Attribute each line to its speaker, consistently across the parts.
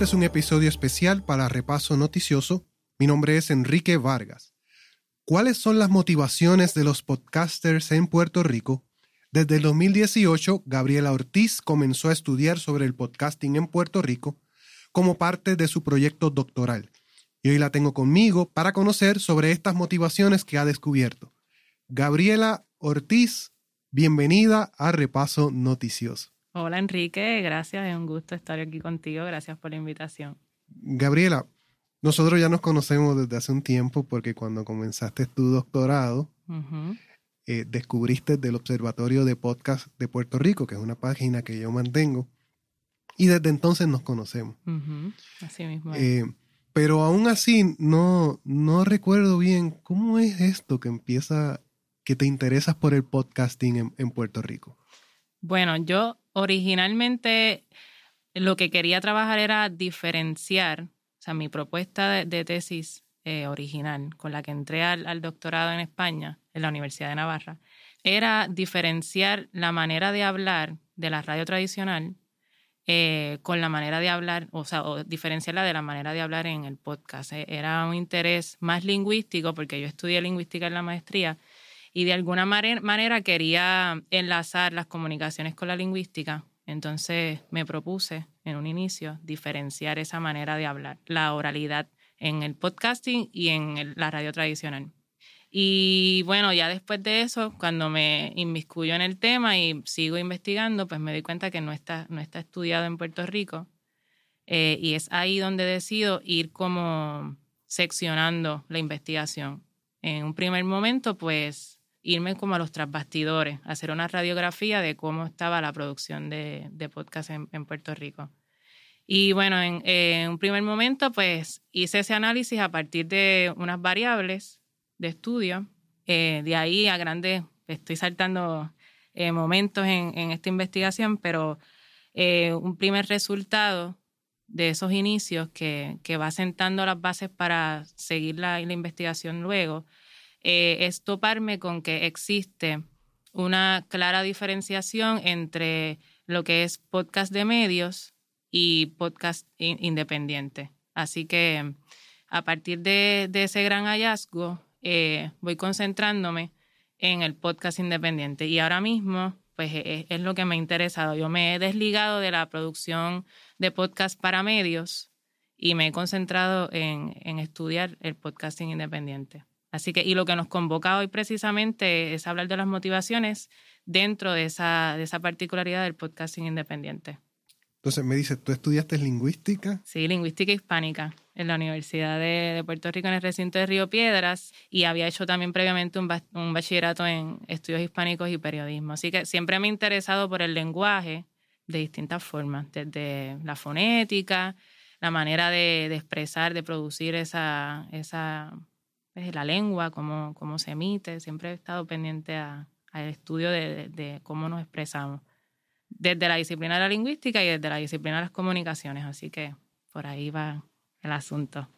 Speaker 1: Este es un episodio especial para Repaso Noticioso. Mi nombre es Enrique Vargas. ¿Cuáles son las motivaciones de los podcasters en Puerto Rico? Desde el 2018, Gabriela Ortiz comenzó a estudiar sobre el podcasting en Puerto Rico como parte de su proyecto doctoral. Y hoy la tengo conmigo para conocer sobre estas motivaciones que ha descubierto. Gabriela Ortiz, bienvenida a Repaso Noticioso.
Speaker 2: Hola Enrique, gracias, es un gusto estar aquí contigo, gracias por la invitación.
Speaker 1: Gabriela, nosotros ya nos conocemos desde hace un tiempo porque cuando comenzaste tu doctorado, eh, descubriste del Observatorio de Podcast de Puerto Rico, que es una página que yo mantengo, y desde entonces nos conocemos.
Speaker 2: Así mismo.
Speaker 1: Eh, pero aún así no, no recuerdo bien cómo es esto que empieza, que te interesas por el podcasting en Puerto Rico.
Speaker 2: Bueno, yo originalmente lo que quería trabajar era diferenciar, o sea, mi propuesta de, tesis eh, original con la que entré al, doctorado en España, en la Universidad de Navarra, era diferenciar la manera de hablar de la radio tradicional eh, con la manera de hablar, o sea, o diferenciarla de la manera de hablar en el podcast. Eh, era un interés más lingüístico, porque yo estudié lingüística en la maestría, y de alguna manera quería enlazar las comunicaciones con la lingüística. Entonces me propuse en un inicio diferenciar esa manera de hablar, la oralidad en el podcasting y en la radio tradicional. Y bueno, ya después de eso, cuando me inmiscuyo en el tema y sigo investigando, pues me doy cuenta que no está, no está estudiado en Puerto Rico. Eh, y es ahí donde decido ir como seccionando la investigación. En un primer momento, pues irme como a los trasbastidores, hacer una radiografía de cómo estaba la producción de, de podcast en, Puerto Rico. Y bueno, en, un primer momento, pues hice ese análisis a partir de unas variables de estudio. Eh, de ahí a grandes, estoy saltando eh, momentos en, esta investigación, pero eh, un primer resultado de esos inicios que, que, va sentando las bases para seguir la, la investigación luego eh, es toparme con que existe una clara diferenciación entre lo que es podcast de medios y podcast independiente. Así que a partir de, ese gran hallazgo, eh, voy concentrándome en el podcast independiente. Y ahora mismo, pues e, es, lo que me ha interesado. Yo me he desligado de la producción de podcast para medios y me he concentrado en, en estudiar el podcasting independiente. Así que, y lo que nos convoca hoy precisamente es hablar de las motivaciones dentro de esa, de esa particularidad del podcasting independiente.
Speaker 1: Entonces me dices, ¿tú estudiaste lingüística?
Speaker 2: Sí, lingüística hispánica en la Universidad de, Puerto Rico en el recinto de Río Piedras y había hecho también previamente un, un, bachillerato en estudios hispánicos y periodismo. Así que siempre me he interesado por el lenguaje de distintas formas, desde la fonética, la manera de, de expresar, de producir esa, esa la lengua, cómo, cómo se emite. Siempre he estado pendiente al estudio de, cómo nos expresamos, desde la disciplina de la lingüística y desde la disciplina de las comunicaciones. Así que por ahí va el asunto.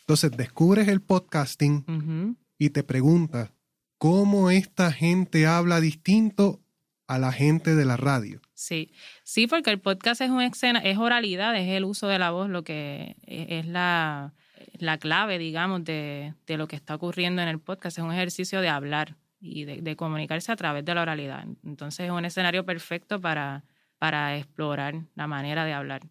Speaker 1: Entonces, descubres el podcasting y te preguntas, ¿cómo esta gente habla distinto a la gente de la radio?
Speaker 2: Sí, sí, porque el podcast es una escena, es oralidad, es el uso de la voz, lo que e, es la la clave, digamos, de, lo que está ocurriendo en el podcast. Es un ejercicio de hablar y de, comunicarse a través de la oralidad. Entonces es un escenario perfecto para, para explorar la manera de hablar.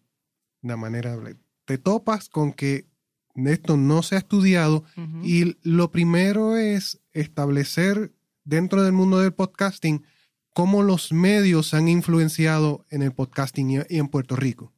Speaker 1: La manera de hablar. Te topas con que esto no se ha estudiado y lo primero es establecer dentro del mundo del podcasting cómo los medios han influenciado en el podcasting y en Puerto Rico.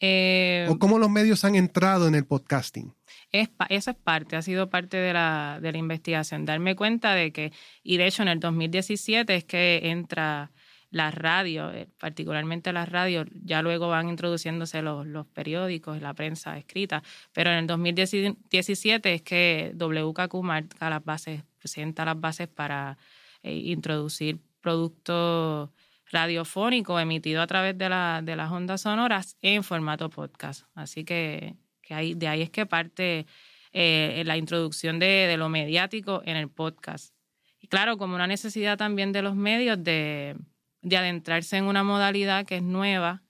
Speaker 1: Eh, ¿O cómo los medios han entrado en el podcasting?
Speaker 2: Es, esa es parte, ha sido parte de la, de la investigación. Darme cuenta de que, y de hecho en el 2017 es que entra la radio, eh, particularmente las radios, ya luego van introduciéndose los, los periódicos, la prensa escrita, pero en el 2017 es que WKQ marca las bases, presenta las bases para eh, introducir productos radiofónico emitido a través de, de las ondas sonoras en formato podcast. Así que, que de ahí es que parte eh, la introducción de, lo mediático en el podcast. Y claro, como una necesidad también de los medios de, adentrarse en una modalidad que es nueva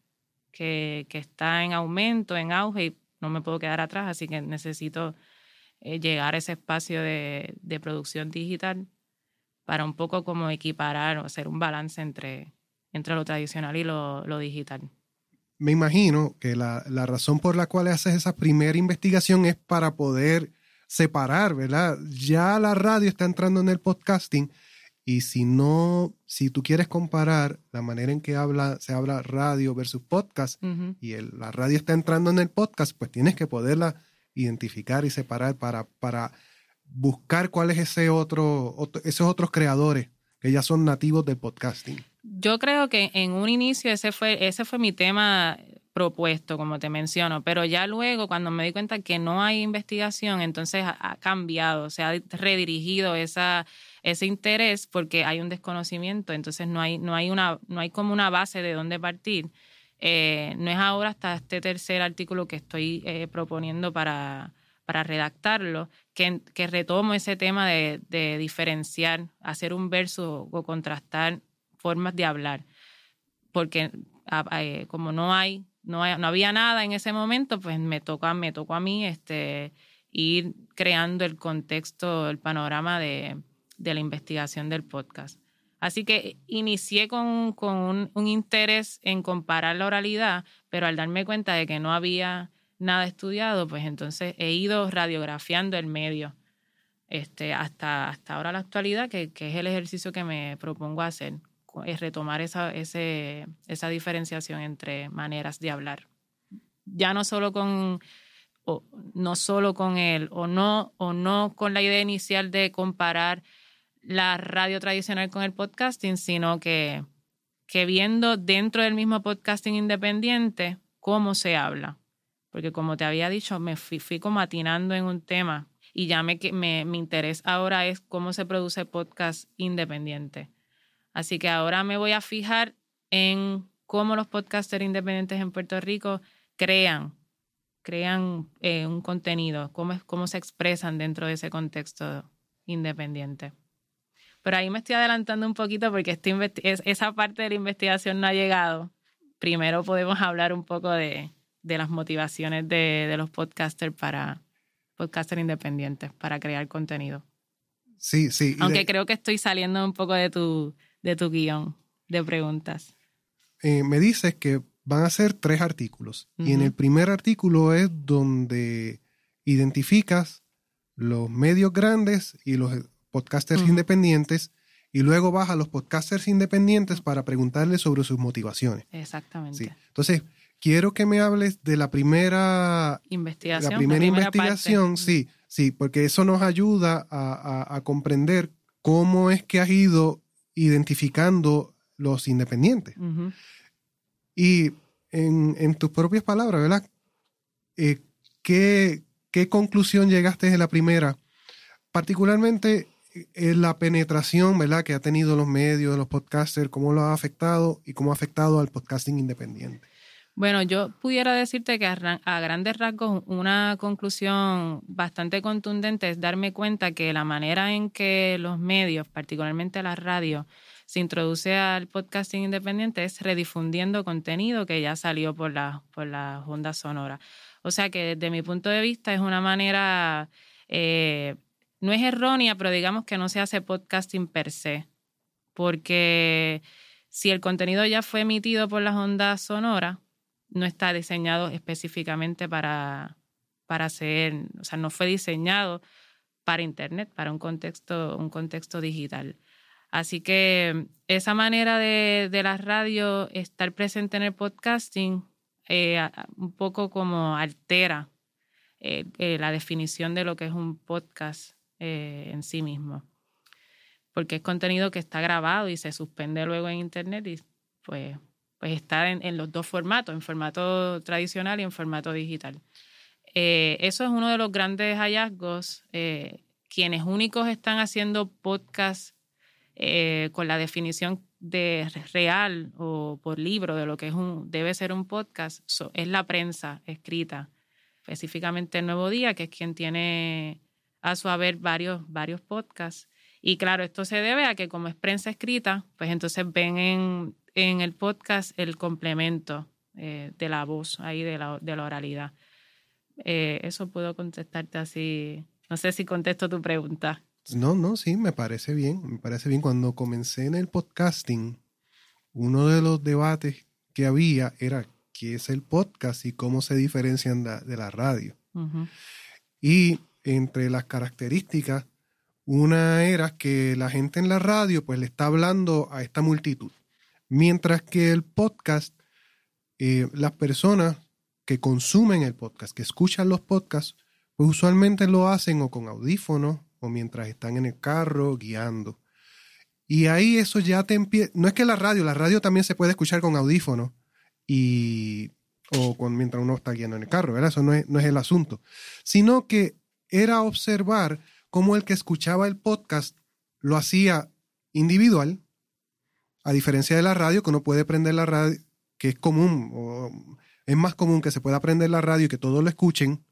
Speaker 2: que, está en aumento, en auge, y no me puedo quedar atrás, así que necesito eh, llegar a ese espacio de, producción digital para un poco como equiparar o hacer un balance entre, entre lo tradicional y lo, digital.
Speaker 1: Me imagino que la, la, razón por la cual haces esa primera investigación es para poder separar, ¿verdad? Ya la radio está entrando en el podcasting y si no, si tú quieres comparar la manera en que habla, se habla radio versus podcast y la radio está entrando en el podcast, pues tienes que poderla identificar y separar para, para buscar cuál es ese otro, esos otros creadores que ya son nativos del podcasting.
Speaker 2: Yo creo que en un inicio ese fue, ese fue mi tema propuesto, como te menciono, pero ya luego cuando me di cuenta que no hay investigación, entonces ha, cambiado, se ha redirigido esa, ese interés porque hay un desconocimiento, entonces no hay, no hay, una, no hay como una base de dónde partir. Eh, no es ahora hasta este tercer artículo que estoy eh, proponiendo para, para redactarlo, que, que, retomo ese tema de, de diferenciar, hacer un verso o contrastar formas de hablar, porque eh, como no hay no, había nada en ese momento, pues me tocó, me tocó a mí este, ir creando el contexto, el panorama de, la investigación del podcast. Así que inicié con, un, interés en comparar la oralidad, pero al darme cuenta de que no había nada estudiado, pues entonces he ido radiografiando el medio este, hasta, hasta ahora la actualidad, que, que es el ejercicio que me propongo hacer es retomar esa, ese, esa diferenciación entre maneras de hablar. Ya no solo con, no solo con él, o no, o no con la idea inicial de comparar la radio tradicional con el podcasting, sino que, que viendo dentro del mismo podcasting independiente cómo se habla. Porque como te había dicho, me fui, fui como atinando en un tema y ya me, me, mi interés ahora es cómo se produce podcast independiente. Así que ahora me voy a fijar en cómo los podcasters independientes en Puerto Rico crean, crean eh, un contenido, cómo, cómo se expresan dentro de ese contexto independiente. Pero ahí me estoy adelantando un poquito porque esa parte de la investigación no ha llegado. Primero podemos hablar un poco de, las motivaciones de, de, los podcasters para podcasters independientes, para crear contenido.
Speaker 1: Sí, sí.
Speaker 2: Aunque creo que estoy saliendo un poco de tu, de tu guion de preguntas?
Speaker 1: Eh, me dices que van a ser tres artículos. Y en el primer artículo es donde identificas los medios grandes y los podcasters independientes y luego vas a los podcasters independientes para preguntarles sobre sus motivaciones.
Speaker 2: Exactamente.
Speaker 1: Entonces, quiero que me hables de la primera
Speaker 2: investigación.
Speaker 1: La primera, investigación, sí, sí, porque eso nos ayuda a, a, comprender cómo es que has ido identificando los independientes. Y en, tus propias palabras, ¿verdad? Eh, ¿qué, conclusión llegaste de la primera? Particularmente en eh, la penetración, ¿verdad? Que ha tenido los medios, los podcasters, cómo lo ha afectado y cómo ha afectado al podcasting independiente.
Speaker 2: Bueno, yo pudiera decirte que a, grandes rasgos una conclusión bastante contundente es darme cuenta que la manera en que los medios, particularmente la radio, se introduce al podcasting independiente es redifundiendo contenido que ya salió por la, por la onda sonora. O sea que desde mi punto de vista es una manera, eh, no es errónea, pero digamos que no se hace podcasting per se, porque si el contenido ya fue emitido por las ondas sonoras, no está diseñado específicamente para, para ser, o sea, no fue diseñado para Internet, para un contexto, un contexto digital. Así que esa manera de, de la radio estar presente en el podcasting eh, un poco como altera eh, eh, la definición de lo que es un podcast en sí mismo. Porque es contenido que está grabado y se suspende luego en Internet y pues pues está en, los dos formatos, en formato tradicional y en formato digital. Eh, eso es uno de los grandes hallazgos. Eh, quienes únicos están haciendo podcast eh, con la definición de real o por libro de lo que es un, debe ser un podcast es la prensa escrita, específicamente el Nuevo Día, que es quien tiene a su haber varios, varios podcasts. Y claro, esto se debe a que como es prensa escrita, pues entonces ven en, en el podcast el complemento eh, de la voz, ahí de la, de la oralidad. Eh, eso puedo contestarte así. No sé si contesto tu pregunta.
Speaker 1: No, no, sí, me parece bien. Me parece bien. Cuando comencé en el podcasting, uno de los debates que había era qué es el podcast y cómo se diferencian de la radio. Y entre las características, una era que la gente en la radio pues le está hablando a esta multitud, mientras que el podcast, eh, las personas que consumen el podcast, que escuchan los podcasts, pues usualmente lo hacen o con audífonos o mientras están en el carro guiando. Y ahí eso ya te empieza. No es que la radio, la radio también se puede escuchar con audífonos y. o con, mientras uno está guiando en el carro, ¿verdad? Eso no es, no es el asunto. Sino que era observar cómo el que escuchaba el podcast lo hacía individual, a diferencia de la radio, que uno puede prender la radio, que es común, o es más común que se pueda prender la radio y que todos lo escuchen.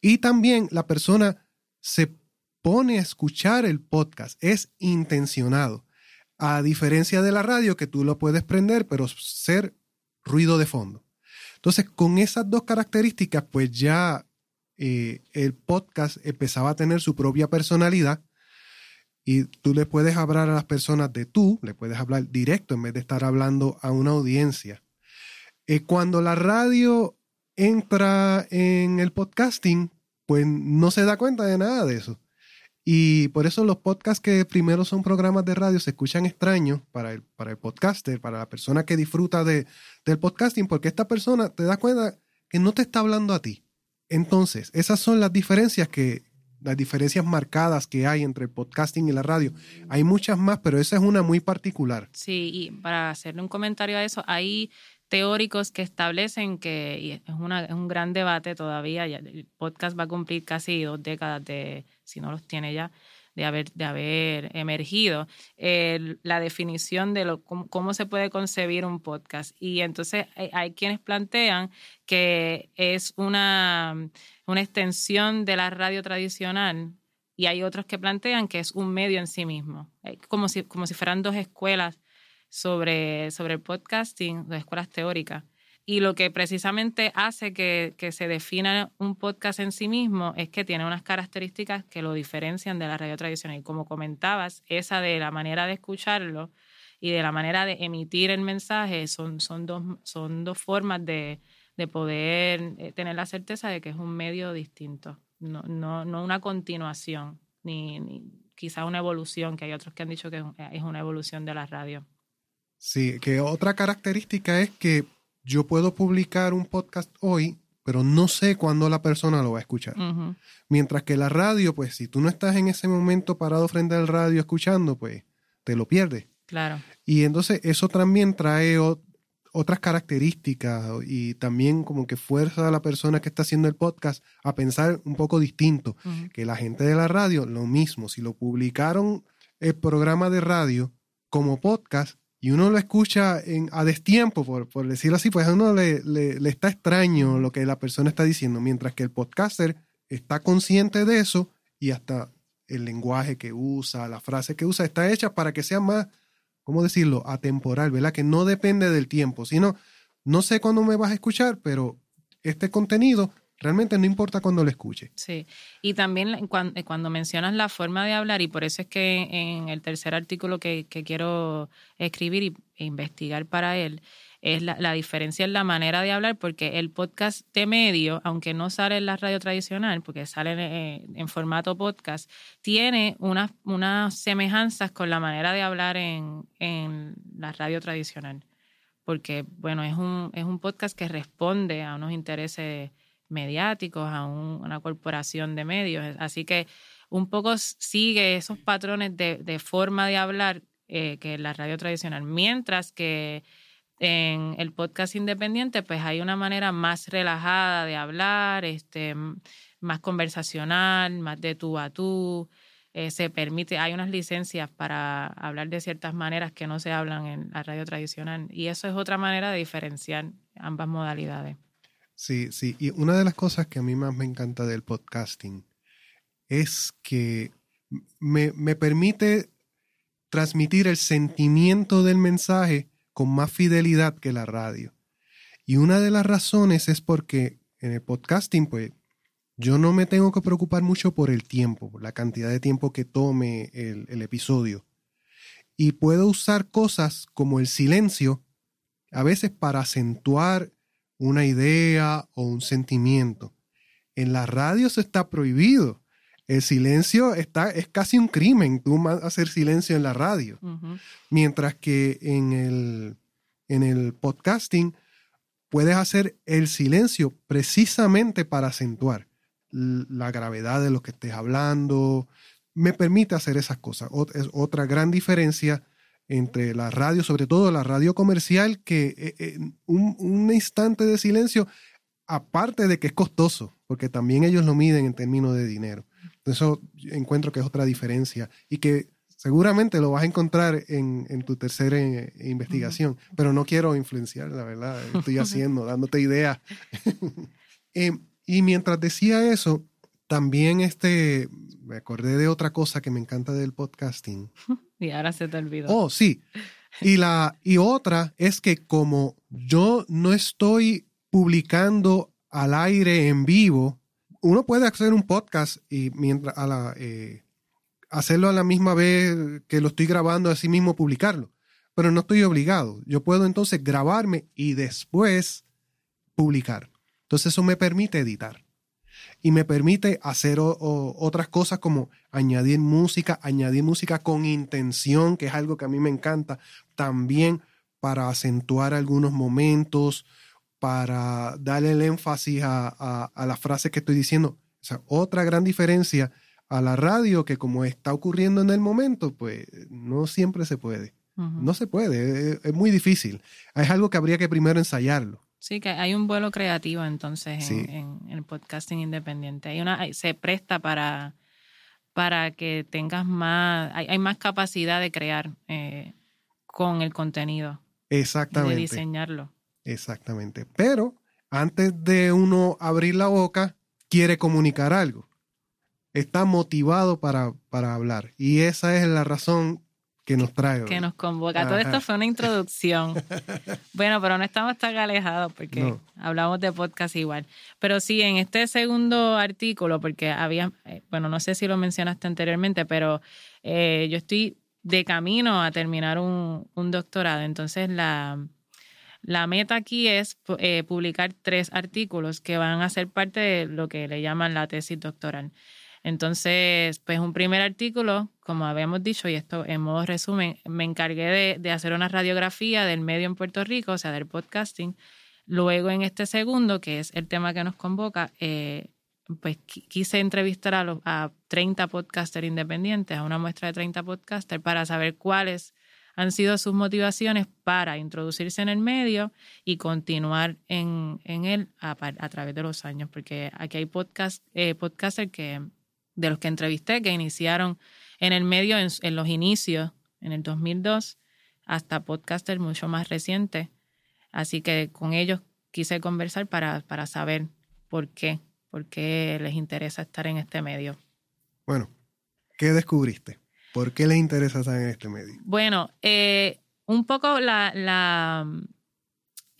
Speaker 1: Y también la persona se pone a escuchar el podcast, es intencionado. A diferencia de la radio, que tú lo puedes prender, pero ser ruido de fondo. Entonces, con esas dos características, pues ya eh, el podcast empezaba a tener su propia personalidad y tú le puedes hablar a las personas de tú, le puedes hablar directo en vez de estar hablando a una audiencia. Eh, cuando la radio entra en el podcasting, pues no se da cuenta de nada de eso. Y por eso los podcasts que primero son programas de radio se escuchan extraños para el, para el podcaster, para la persona que disfruta de, del podcasting, porque esta persona te da cuenta que no te está hablando a ti. Entonces, esas son las diferencias que, las diferencias marcadas que hay entre el podcasting y la radio. Hay muchas más, pero esa es una muy particular.
Speaker 2: Sí, y para hacerle un comentario a eso, hay teóricos que establecen que, y es, una, es un gran debate todavía, el podcast va a cumplir casi dos décadas de, si no los tiene ya, de haber, de haber emergido, la definición de lo, cómo, se puede concebir un podcast. Y entonces hay, quienes plantean que es una, una extensión de la radio tradicional y hay otros que plantean que es un medio en sí mismo, eh, como si, como si fueran dos escuelas sobre, sobre el podcasting, de escuelas teóricas. Y lo que precisamente hace que, se defina un podcast en sí mismo es que tiene unas características que lo diferencian de la radio tradicional. Y como comentabas, esa de la manera de escucharlo y de la manera de emitir el mensaje son, son, dos, son dos formas de, poder eh, tener la certeza de que es un medio distinto, no, no, no una continuación, ni, ni quizá una evolución, que hay otros que han dicho que es una evolución de la radio.
Speaker 1: Sí, que otra característica es que yo puedo publicar un podcast hoy, pero no sé cuándo la persona lo va a escuchar. Mientras que la radio, pues si tú no estás en ese momento parado frente al radio escuchando, pues te lo pierdes.
Speaker 2: Claro.
Speaker 1: Y entonces eso también trae otras características y también como que fuerza a la persona que está haciendo el podcast a pensar un poco distinto. Que la gente de la radio, lo mismo, si lo publicaron el programa de radio como podcast, y uno lo escucha a destiempo, por, por decirlo así, pues a uno le, le, está extraño lo que la persona está diciendo, mientras que el podcaster está consciente de eso y hasta el lenguaje que usa, la frase que usa, está hecha para que sea más, ¿cómo decirlo?, atemporal, ¿verdad? Que no depende del tiempo, sino, no sé cuándo me vas a escuchar, pero este contenido Realmente no importa cuando lo escuche.
Speaker 2: Sí, y también eh, cuando, mencionas la forma de hablar, y por eso es que en el tercer artículo que, quiero escribir e investigar para él, es la, diferencia en la manera de hablar, porque el podcast de medio, aunque no sale en la radio tradicional, porque sale eh, en, formato podcast, tiene unas, unas semejanzas con la manera de hablar en, en la radio tradicional. Porque, bueno, es un, es un podcast que responde a unos intereses mediáticos, a una corporación de medios. Así que un poco sigue esos patrones de, forma de hablar eh, que la radio tradicional, mientras que en el podcast independiente, pues hay una manera más relajada de hablar, este, más conversacional, más de tú a tú. Eh, se permite, hay unas licencias para hablar de ciertas maneras que no se hablan en la radio tradicional y eso es otra manera de diferenciar ambas modalidades.
Speaker 1: Sí, sí. Y una de las cosas que a mí más me encanta del podcasting es que me, permite transmitir el sentimiento del mensaje con más fidelidad que la radio. Y una de las razones es porque en el podcasting, pues, yo no me tengo que preocupar mucho por el tiempo, por la cantidad de tiempo que tome el, el episodio. Y puedo usar cosas como el silencio, a veces para acentuar una idea o un sentimiento. En la radio se está prohibido. El silencio está, es casi un crimen, tú hacer silencio en la radio. Mientras que en el, en el podcasting puedes hacer el silencio precisamente para acentuar la gravedad de lo que estés hablando. Me permite hacer esas cosas. Es otra gran diferencia entre la radio, sobre todo la radio comercial, que eh, eh, un, un, instante de silencio, aparte de que es costoso, porque también ellos lo miden en términos de dinero. Eso encuentro que es otra diferencia y que seguramente lo vas a encontrar en, en tu tercera eh, investigación, pero no quiero influenciar, la verdad, estoy haciendo, dándote ideas. y mientras decía eso, también este, me acordé de otra cosa que me encanta del podcasting.
Speaker 2: Y ahora se te olvidó.
Speaker 1: Oh, sí. Y, la, y otra es que como yo no estoy publicando al aire en vivo, uno puede hacer un podcast y mientras a la, eh, hacerlo a la misma vez que lo estoy grabando, así mismo publicarlo. Pero no estoy obligado. Yo puedo entonces grabarme y después publicar. Entonces eso me permite editar y me permite hacer otras cosas como añadir música, añadir música con intención, que es algo que a mí me encanta, también para acentuar algunos momentos, para darle el énfasis a, a, las frases que estoy diciendo. O sea, otra gran diferencia a la radio que como está ocurriendo en el momento, pues no siempre se puede. No se puede, es, muy difícil. Es algo que habría que primero ensayarlo.
Speaker 2: Sí, que hay un vuelo creativo entonces en, el podcasting independiente. Hay una, se presta para, para que tengas más, hay, más capacidad de crear eh, con el contenido.
Speaker 1: Exactamente.
Speaker 2: De diseñarlo.
Speaker 1: Exactamente. Pero antes de uno abrir la boca, quiere comunicar algo. Está motivado para, para hablar. Y esa es la razón que nos trae.
Speaker 2: Que nos convoca. Todo esto fue una introducción. bueno, pero no estamos tan alejados porque hablamos de podcast igual. Pero sí, en este segundo artículo, porque había, eh, bueno, no sé si lo mencionaste anteriormente, pero eh, yo estoy de camino a terminar un, doctorado. Entonces, la, la meta aquí es eh, publicar tres artículos que van a ser parte de lo que le llaman la tesis doctoral. Entonces, pues un primer artículo, como habíamos dicho, y esto en modo resumen, me encargué de, hacer una radiografía del medio en Puerto Rico, o sea, del podcasting. Luego, en este segundo, que es el tema que nos convoca, eh, pues quise entrevistar a, los, a 30 podcasters independientes, a una muestra de 30 podcasters, para saber cuáles han sido sus motivaciones para introducirse en el medio y continuar en, él a, través de los años, porque aquí hay podcast, eh, podcasters que de los que entrevisté que iniciaron en el medio en, los inicios, en el 2002, hasta podcasters mucho más recientes. Así que con ellos quise conversar para, para saber por qué, por qué les interesa estar en este medio.
Speaker 1: Bueno, ¿qué descubriste? ¿Por qué les interesa estar en este medio?
Speaker 2: Bueno, eh, un poco la, la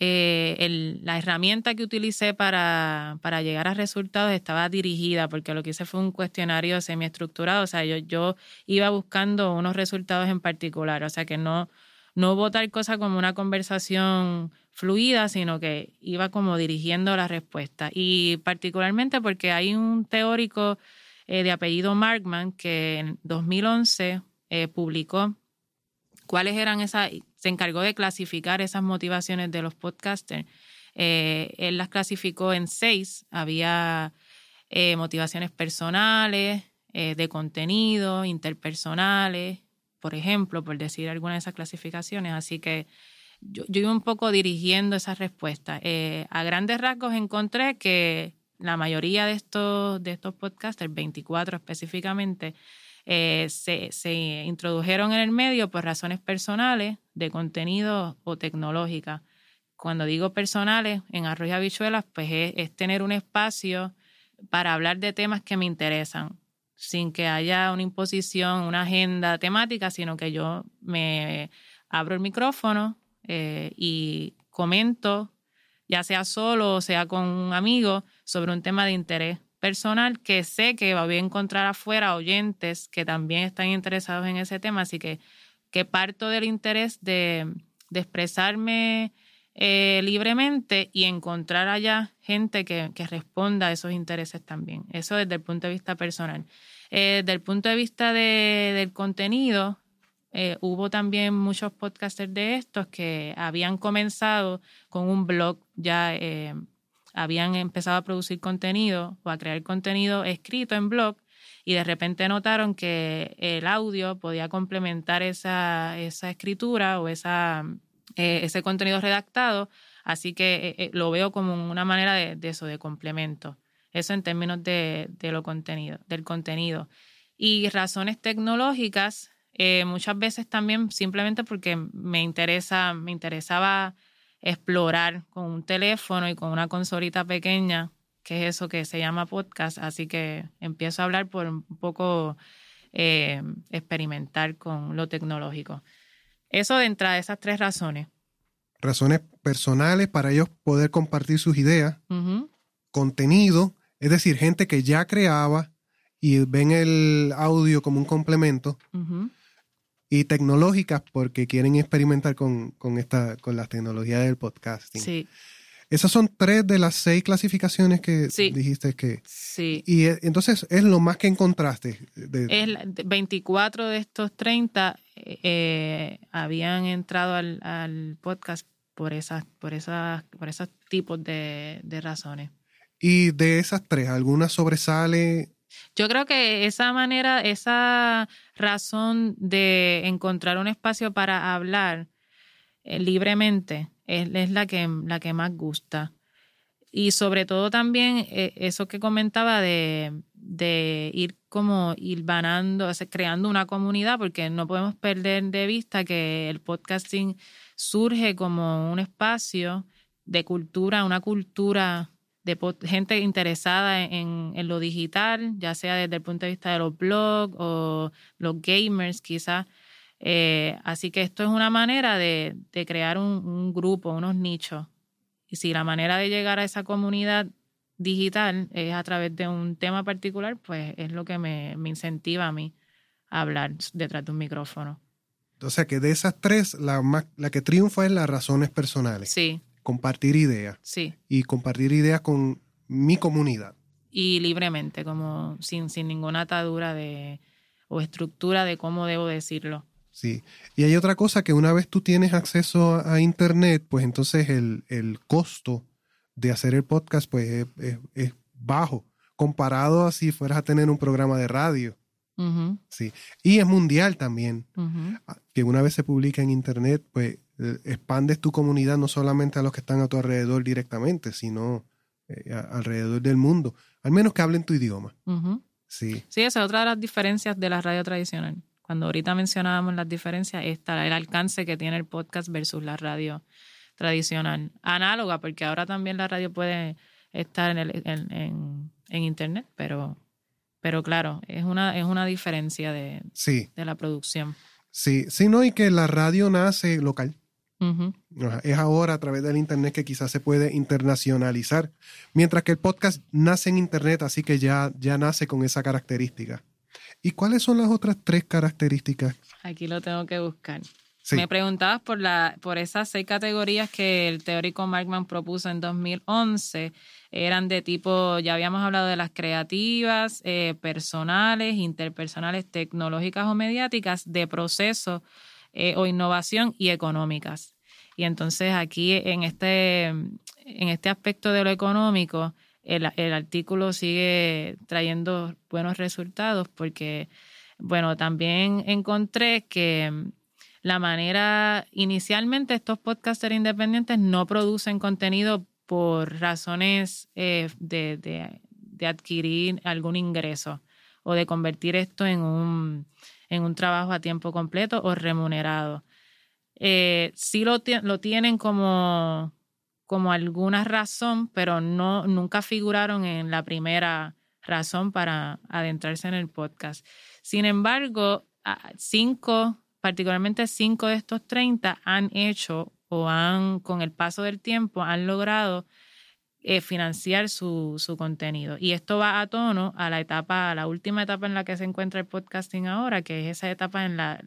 Speaker 2: eh, la herramienta que utilicé para, para, llegar a resultados estaba dirigida, porque lo que hice fue un cuestionario semiestructurado, o sea, yo, yo iba buscando unos resultados en particular, o sea, que no, no hubo tal cosa como una conversación fluida, sino que iba como dirigiendo la respuesta. Y particularmente porque hay un teórico eh, de apellido Markman que en 2011 eh, publicó cuáles eran esas, se encargó de clasificar esas motivaciones de los podcasters. Eh, él las clasificó en seis. Había eh, motivaciones personales, eh, de contenido, interpersonales, por ejemplo, por decir alguna de esas clasificaciones. Así que yo, yo iba un poco dirigiendo esa respuesta. a grandes rasgos encontré que la mayoría de estos, de estos podcasters, 24 específicamente, eh, se, introdujeron en el medio por razones personales, de contenido o tecnológica. Cuando digo personales, en Arroyo Habichuelas, pues es, tener un espacio para hablar de temas que me interesan, sin que haya una imposición, una agenda temática, sino que yo me abro el micrófono eh, y comento ya sea solo o sea con un amigo, sobre un tema de interés personal que sé que voy a encontrar afuera oyentes que también están interesados en ese tema, así que, que parto del interés de, expresarme eh, libremente y encontrar allá gente que, que, responda a esos intereses también. Eso desde el punto de vista personal. Eh, desde el punto de vista de, del contenido, eh, hubo también muchos podcasters de estos que habían comenzado con un blog ya habían empezado a producir contenido o a crear contenido escrito en blog y de repente notaron que el audio podía complementar esa, esa escritura o esa, eh, ese contenido redactado, así que eh, eh, lo veo como una manera de, eso, de complemento. Eso en términos de, de, lo contenido, del contenido. Y razones tecnológicas, muchas veces también simplemente porque me interesa, me interesaba explorar con un teléfono y con una consolita pequeña, que es eso que se llama podcast. Así que empiezo a hablar por un poco eh, experimentar con lo tecnológico. Eso de entrada, esas tres razones.
Speaker 1: Razones personales para ellos poder compartir sus ideas, contenido, es decir, gente que ya creaba y ven el audio como un complemento y tecnológicas porque quieren experimentar con, esta, con las tecnologías del podcasting.
Speaker 2: Sí.
Speaker 1: Esas son tres de las seis clasificaciones que dijiste que...
Speaker 2: Sí.
Speaker 1: Y eh, entonces es lo más que encontraste.
Speaker 2: Es 24 de estos 30 eh, habían entrado al, podcast por esas, por esas, por esos tipos de, de razones.
Speaker 1: Y de esas tres, ¿alguna sobresale
Speaker 2: yo creo que esa manera, esa razón de encontrar un espacio para hablar eh, libremente es, la, que, la que más gusta. Y sobre todo también eh, eso que comentaba de, de ir como hilvanando, creando una comunidad, porque no podemos perder de vista que el podcasting surge como un espacio de cultura, una cultura de gente interesada en, lo digital, ya sea desde el punto de vista de los blogs o los gamers quizás. Eh, así que esto es una manera de, crear un, grupo, unos nichos. Y si la manera de llegar a esa comunidad digital es a través de un tema particular, pues es lo que me, me incentiva a mí a hablar detrás de un micrófono.
Speaker 1: O sea que de esas tres, la, la que triunfa es las razones personales.
Speaker 2: Sí,
Speaker 1: compartir ideas.
Speaker 2: Sí.
Speaker 1: Y compartir ideas con mi comunidad.
Speaker 2: Y libremente, como sin, sin ninguna atadura de, o estructura de cómo debo decirlo.
Speaker 1: Sí. Y hay otra cosa que una vez tú tienes acceso a, Internet, pues entonces el, costo de hacer el podcast pues es, bajo, comparado a si fueras a tener un programa de radio. Sí. Y es mundial también. Ah, que una vez se publica en Internet, pues expandes tu comunidad no solamente a los que están a tu alrededor directamente, sino eh, alrededor del mundo, al menos que hablen tu idioma. Sí.
Speaker 2: Sí, esa es otra de las diferencias de la radio tradicional. Cuando ahorita mencionábamos las diferencias, está el alcance que tiene el podcast versus la radio tradicional. Análoga, porque ahora también la radio puede estar en, en, internet, pero, pero claro, es una, es una diferencia de, de la producción.
Speaker 1: Sí, sí, no, y que la radio nace local. Es ahora a través del Internet que quizás se puede internacionalizar, mientras que el podcast nace en Internet, así que ya, ya nace con esa característica. ¿Y cuáles son las otras tres características?
Speaker 2: Aquí lo tengo que buscar. Me preguntabas por, la, por esas seis categorías que el teórico Markman propuso en 2011. Eran de tipo, ya habíamos hablado de las creativas, eh, personales, interpersonales, tecnológicas o mediáticas, de proceso eh, o innovación y económicas. Y entonces aquí en este, en este aspecto de lo económico, el, artículo sigue trayendo buenos resultados porque, bueno, también encontré que la manera, inicialmente estos podcasters independientes no producen contenido por razones eh, de, de, adquirir algún ingreso o de convertir esto en un, en un trabajo a tiempo completo o remunerado. Eh, sí lo, lo tienen como, como alguna razón, pero no, nunca figuraron en la primera razón para adentrarse en el podcast. Sin embargo, cinco, particularmente cinco de estos 30 han hecho o han, con el paso del tiempo, han logrado eh, financiar su, su, contenido. Y esto va a tono a la etapa, a la última etapa en la que se encuentra el podcasting ahora, que es esa etapa en la,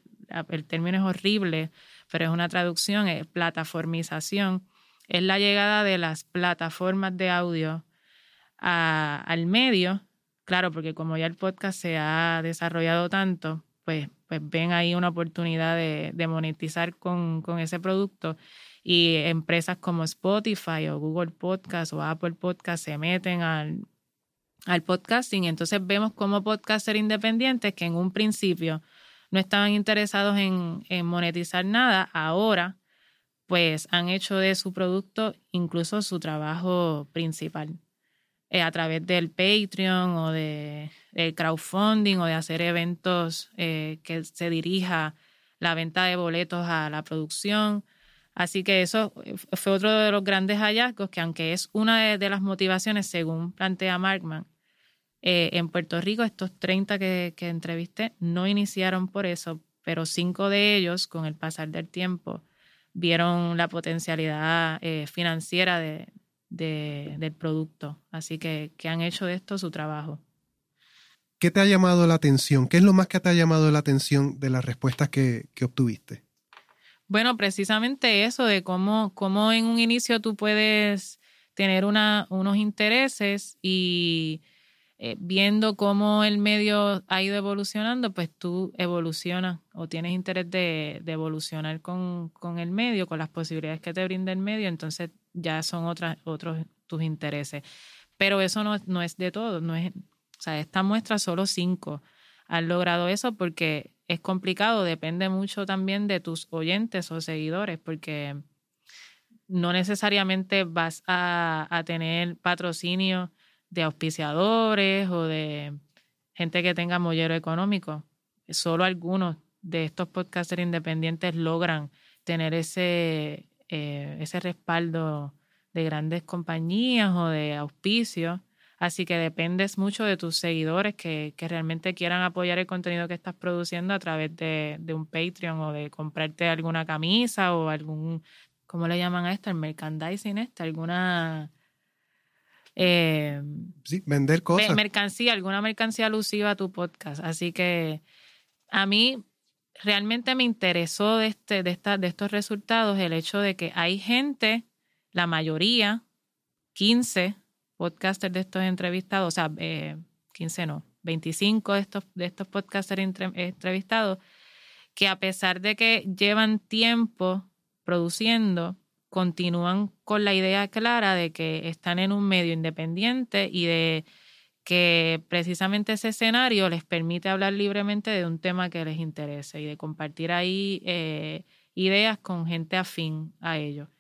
Speaker 2: el término es horrible, pero es una traducción, es plataformización, es la llegada de las plataformas de audio al medio, claro, porque como ya el podcast se ha desarrollado tanto, pues, pues ven ahí una oportunidad de, de monetizar con, con ese producto y empresas como Spotify o Google Podcast o Apple Podcast se meten al, al podcasting. Entonces vemos como podcasters independientes que en un principio no estaban interesados en, en, monetizar nada, ahora pues han hecho de su producto incluso su trabajo principal. Eh, a través del Patreon o de, del crowdfunding o de hacer eventos eh, que se dirija la venta de boletos a la producción Así que eso eh, fue otro de los grandes hallazgos que aunque es una de, las motivaciones, según plantea Markman, eh, en Puerto Rico estos 30 que, entrevisté no iniciaron por eso, pero cinco de ellos, con el pasar del tiempo, vieron la potencialidad eh, financiera de, del producto. Así que, que han hecho de esto su trabajo.
Speaker 1: ¿Qué te ha llamado la atención? ¿Qué es lo más que te ha llamado la atención de las respuestas que obtuviste?
Speaker 2: Bueno, precisamente eso de cómo, cómo en un inicio tú puedes tener una, unos intereses y eh, viendo cómo el medio ha ido evolucionando, pues tú evolucionas o tienes interés de, evolucionar con, con, el medio, con las posibilidades que te brinda el medio, entonces ya son otras, otros tus intereses. Pero eso no, no es de todo, no es, o sea, esta muestra solo cinco han logrado eso porque es complicado, depende mucho también de tus oyentes o seguidores, porque no necesariamente vas a, tener patrocinio de auspiciadores o de gente que tenga mollero económico. Solo algunos de estos podcasters independientes logran tener ese, eh, ese respaldo de grandes compañías o de auspicios Así que dependes mucho de tus seguidores que, realmente quieran apoyar el contenido que estás produciendo a través de, un Patreon o de comprarte alguna camisa o algún, ¿cómo le llaman a esto? El merchandising, este, alguna...
Speaker 1: Eh, sí, vender cosas.
Speaker 2: Mercancía, alguna mercancía alusiva a tu podcast. Así que a mí realmente me interesó de, este, de, esta, de estos resultados el hecho de que hay gente, la mayoría, 15 podcasters de estos entrevistados, o sea, 15 eh, no, 25 de estos, de estos podcasters entrevistados, que a pesar de que llevan tiempo produciendo, continúan con la idea clara de que están en un medio independiente y de que precisamente ese escenario les permite hablar libremente de un tema que les interese y de compartir ahí eh, ideas con gente afín a ellos.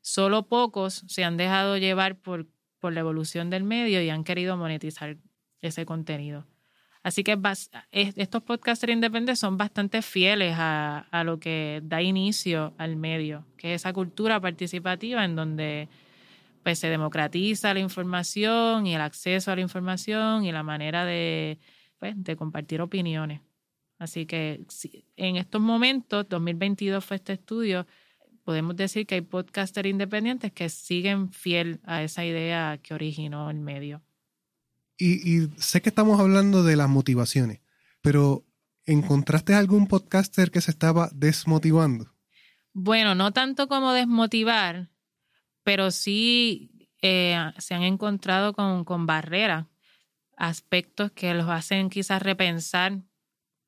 Speaker 2: Solo pocos se han dejado llevar por por la evolución del medio y han querido monetizar ese contenido. Así que estos podcasters independientes son bastante fieles a, lo que da inicio al medio, que es esa cultura participativa en donde pues, se democratiza la información y el acceso a la información y la manera de, pues, de compartir opiniones. Así que en estos momentos, 2022 fue este estudio, podemos decir que hay podcasters independientes que siguen fiel a esa idea que originó el medio.
Speaker 1: Y, sé que estamos hablando de las motivaciones, pero ¿encontraste algún podcaster que se estaba desmotivando?
Speaker 2: Bueno, no tanto como desmotivar, pero sí eh, se han encontrado con, con barreras, aspectos que los hacen quizás repensar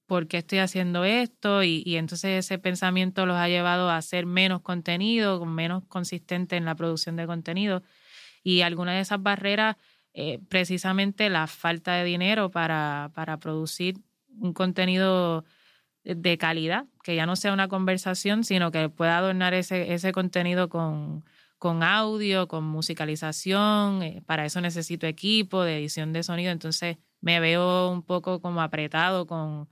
Speaker 2: por qué estoy haciendo esto y, entonces ese pensamiento los ha llevado a hacer menos contenido, menos consistente en la producción de contenido. Y algunas de esas barreras, eh, precisamente la falta de dinero para, para producir un contenido de calidad, que ya no sea una conversación, sino que pueda adornar ese, ese contenido con, con audio, con musicalización, eh, para eso necesito equipo de edición de sonido, entonces me veo un poco como apretado con,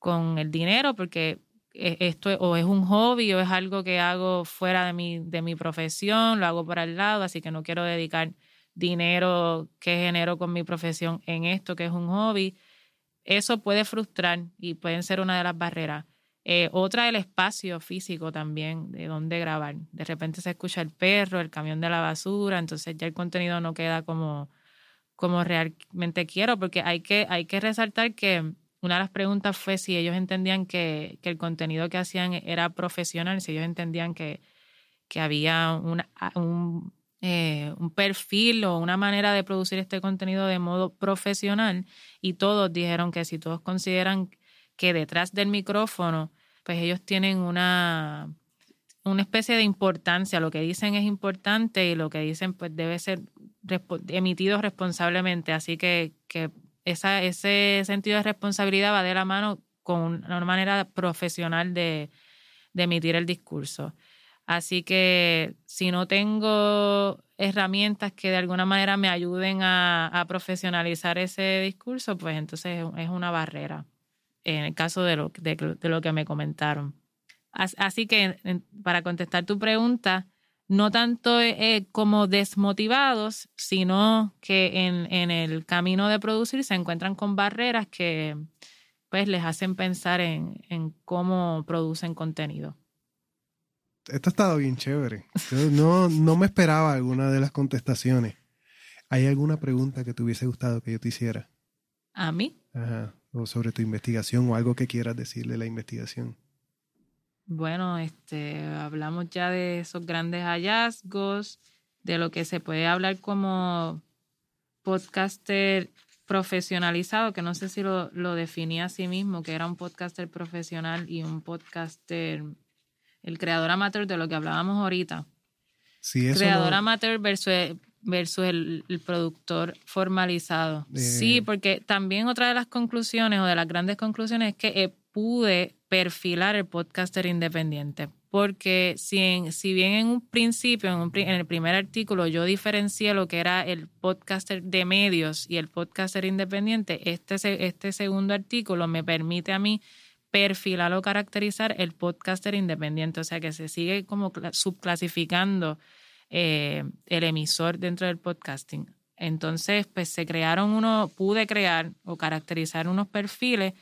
Speaker 2: con el dinero porque e, esto o es un hobby o es algo que hago fuera de mi, de mi profesión, lo hago por al lado, así que no quiero dedicar dinero que genero con mi profesión en esto que es un hobby. Eso puede frustrar y pueden ser una de las barreras. Eh, otra, el espacio físico también, de dónde grabar. De repente se escucha el perro, el camión de la basura, entonces ya el contenido no queda como, como realmente quiero, porque hay que, hay que resaltar que una de las preguntas fue si ellos entendían que, que el contenido que hacían era profesional, si ellos entendían que, que había un, eh, un perfil o una manera de producir este contenido de modo profesional y todos dijeron que si todos consideran que detrás del micrófono, pues ellos tienen una, una especie de importancia, lo que dicen es importante y lo que dicen pues debe ser emitido responsablemente, así que esa, ese sentido de responsabilidad va de la mano con una manera profesional de, emitir el discurso. Así que si no tengo herramientas que de alguna manera me ayuden a, profesionalizar ese discurso, pues entonces es una barrera en el caso de, lo que me comentaron. Así que para contestar tu pregunta, no tanto eh, como desmotivados, sino que en, en, el camino de producir se encuentran con barreras que pues les hacen pensar en, en cómo producen contenido
Speaker 1: esto ha estado bien chévere. no, no me esperaba alguna de las contestaciones. ¿Hay alguna pregunta que te hubiese gustado que yo te hiciera?
Speaker 2: ¿A mí?
Speaker 1: Ajá. O sobre tu investigación o algo que quieras decirle de la investigación.
Speaker 2: Bueno, este, hablamos ya de esos grandes hallazgos, de lo que se puede hablar como podcaster profesionalizado, que no sé si lo, lo definía a sí mismo, que era un podcaster profesional y un podcaster el creador amateur de lo que hablábamos ahorita.
Speaker 1: Sí,
Speaker 2: creador amateur versus, versus el, productor formalizado. Sí, porque también otra de las conclusiones o de las grandes conclusiones es que eh, pude perfilar el podcaster independiente. Porque si, si bien en un principio, en, en, el primer artículo, yo diferencié lo que era el podcaster de medios y el podcaster independiente, este, este segundo artículo me permite a mí perfilar o caracterizar el podcaster independiente, o sea que se sigue como subclasificando eh, el emisor dentro del podcasting. Entonces, pues se crearon uno, pude crear o caracterizar unos perfiles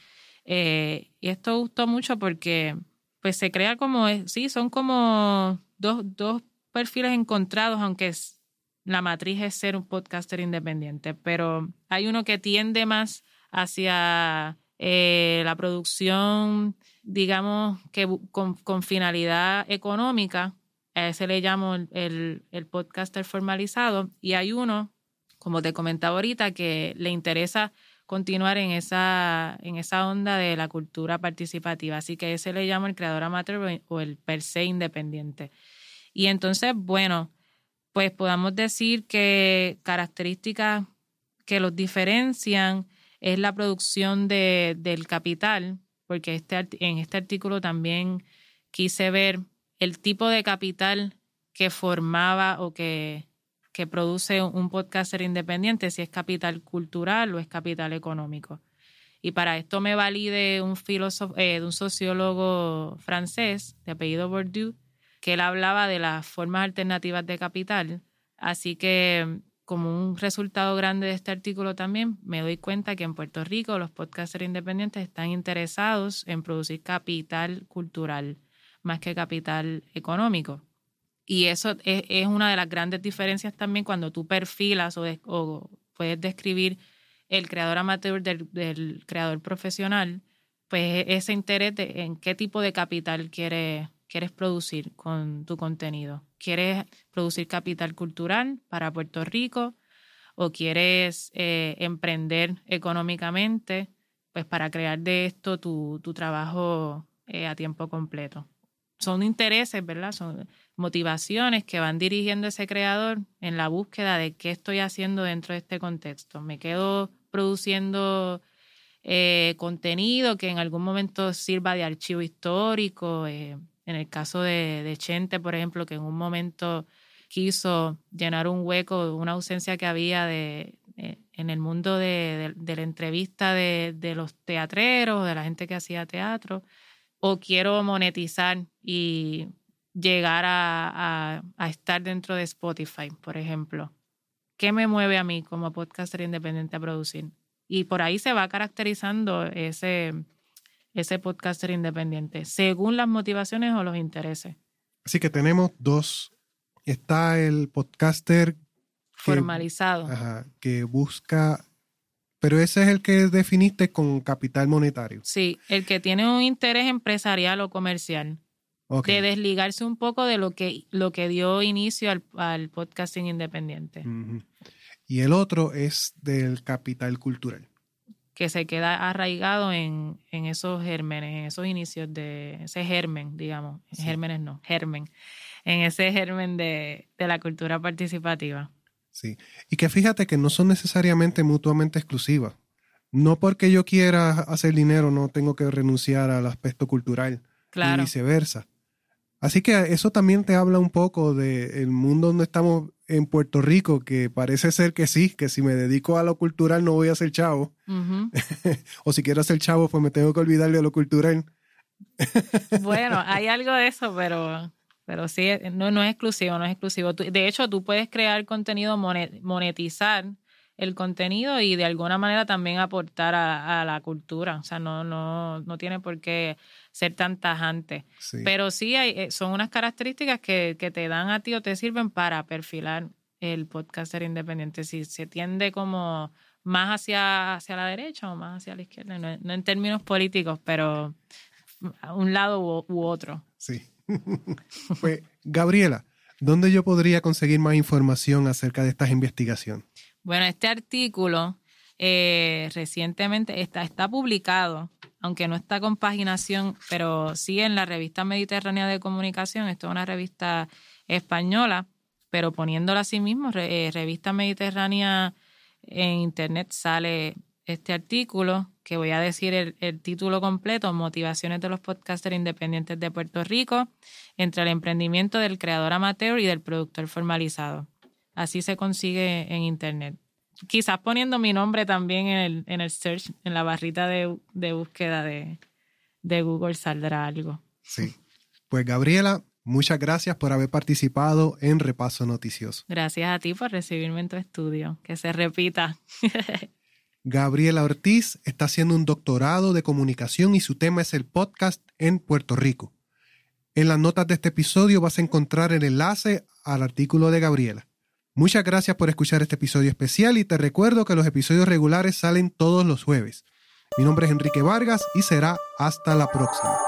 Speaker 2: eh, y esto gustó mucho porque pues se crea como, sí, son como dos, dos perfiles encontrados, aunque es, la matriz es ser un podcaster independiente, pero hay uno que tiende más hacia eh, la producción, digamos que con, finalidad económica, a ese le llamo el, el, podcaster formalizado, y hay uno, como te comentaba ahorita, que le interesa continuar en esa, en esa onda de la cultura participativa. Así que ese le llamo el creador amateur o el per se independiente. Y entonces, bueno, pues podamos decir que características que los diferencian es la producción de, del capital, porque este, en este artículo también quise ver el tipo de capital que formaba o que, que produce un podcaster independiente, si es capital cultural o es capital económico. Y para esto me valide un eh, de un sociólogo francés de apellido Bourdieu, que él hablaba de las formas alternativas de capital. Así que como un resultado grande de este artículo también, me doy cuenta que en Puerto Rico los podcasters independientes están interesados en producir capital cultural más que capital económico. Y eso es, una de las grandes diferencias también cuando tú perfilas o, puedes describir el creador amateur del, creador profesional, pues ese interés en qué tipo de capital quiere quieres producir con tu contenido. ¿Quieres producir capital cultural para Puerto Rico o quieres eh, emprender económicamente pues para crear de esto tu, trabajo eh, a tiempo completo? Son intereses, ¿verdad? Son motivaciones que van dirigiendo ese creador en la búsqueda de qué estoy haciendo dentro de este contexto. Me quedo produciendo eh, contenido que en algún momento sirva de archivo histórico, en el caso de, Chente, por ejemplo, que en un momento quiso llenar un hueco, una ausencia que había de, en el mundo de, la entrevista de, los teatreros, de la gente que hacía teatro, o quiero monetizar y llegar a, a, estar dentro de Spotify, por ejemplo. ¿Qué me mueve a mí como podcaster independiente a producir? Y por ahí se va caracterizando ese, ese podcaster independiente, según las motivaciones o los intereses.
Speaker 1: Así que tenemos dos. Está el podcaster
Speaker 2: formalizado.
Speaker 1: Ajá, que busca pero ese es el que definiste con capital monetario.
Speaker 2: Sí, el que tiene un interés empresarial o comercial. De desligarse un poco de lo que, lo que dio inicio al, podcasting independiente.
Speaker 1: Y el otro es del capital cultural.
Speaker 2: Que se queda arraigado en, esos gérmenes, en esos inicios de ese germen, digamos. Gérmenes no, germen. En ese germen de, de la cultura participativa.
Speaker 1: Sí. Y que fíjate que no son necesariamente mutuamente exclusivas. No porque yo quiera hacer dinero no tengo que renunciar al aspecto cultural.
Speaker 2: Claro.
Speaker 1: Y viceversa. Así que eso también te habla un poco del mundo donde estamos en Puerto Rico, que parece ser que sí, que si me dedico a lo cultural no voy a ser chavo. o si quiero ser chavo, pues me tengo que olvidar de lo cultural.
Speaker 2: bueno, hay algo de eso, pero pero sí, eh, no, no es exclusivo, no es exclusivo. De hecho, tú puedes crear contenido, monetizar el contenido y de alguna manera también aportar a, la cultura. O sea, no, no, no tiene por qué ser tan tajante. Pero sí hay, eh, son unas características que, te dan a ti o te sirven para perfilar el podcaster independiente. Si se tiende como más hacia, hacia la derecha o más hacia la izquierda, no, en términos políticos, pero a un lado u otro.
Speaker 1: Sí. Pues, Gabriela, ¿dónde yo podría conseguir más información acerca de estas investigaciones?
Speaker 2: Bueno, este artículo eh, recientemente está, está publicado, aunque no está con paginación, pero sí en la revista Mediterránea de Comunicación. Esto es una revista española, pero poniéndola a sí mismo, eh, revista Mediterránea en Internet sale este artículo, que voy a decir el, título completo, Motivaciones de los podcasters independientes de Puerto Rico, entre el emprendimiento del creador amateur y del productor formalizado. Así se consigue en Internet. Quizás poniendo mi nombre también en el, en el search, en la barrita de, búsqueda de, de Google saldrá algo.
Speaker 1: Sí. Pues Gabriela, muchas gracias por haber participado en Repaso Noticioso.
Speaker 2: Gracias a ti por recibirme en tu estudio. Que se repita.
Speaker 1: Gabriela Ortiz está haciendo un doctorado de comunicación y su tema es el podcast en Puerto Rico. En las notas de este episodio vas a encontrar el enlace al artículo de Gabriela. Muchas gracias por escuchar este episodio especial y te recuerdo que los episodios regulares salen todos los jueves. Mi nombre es Enrique Vargas y será hasta la próxima.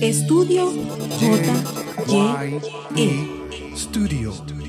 Speaker 3: Estudio J. Y. E.
Speaker 1: Studio.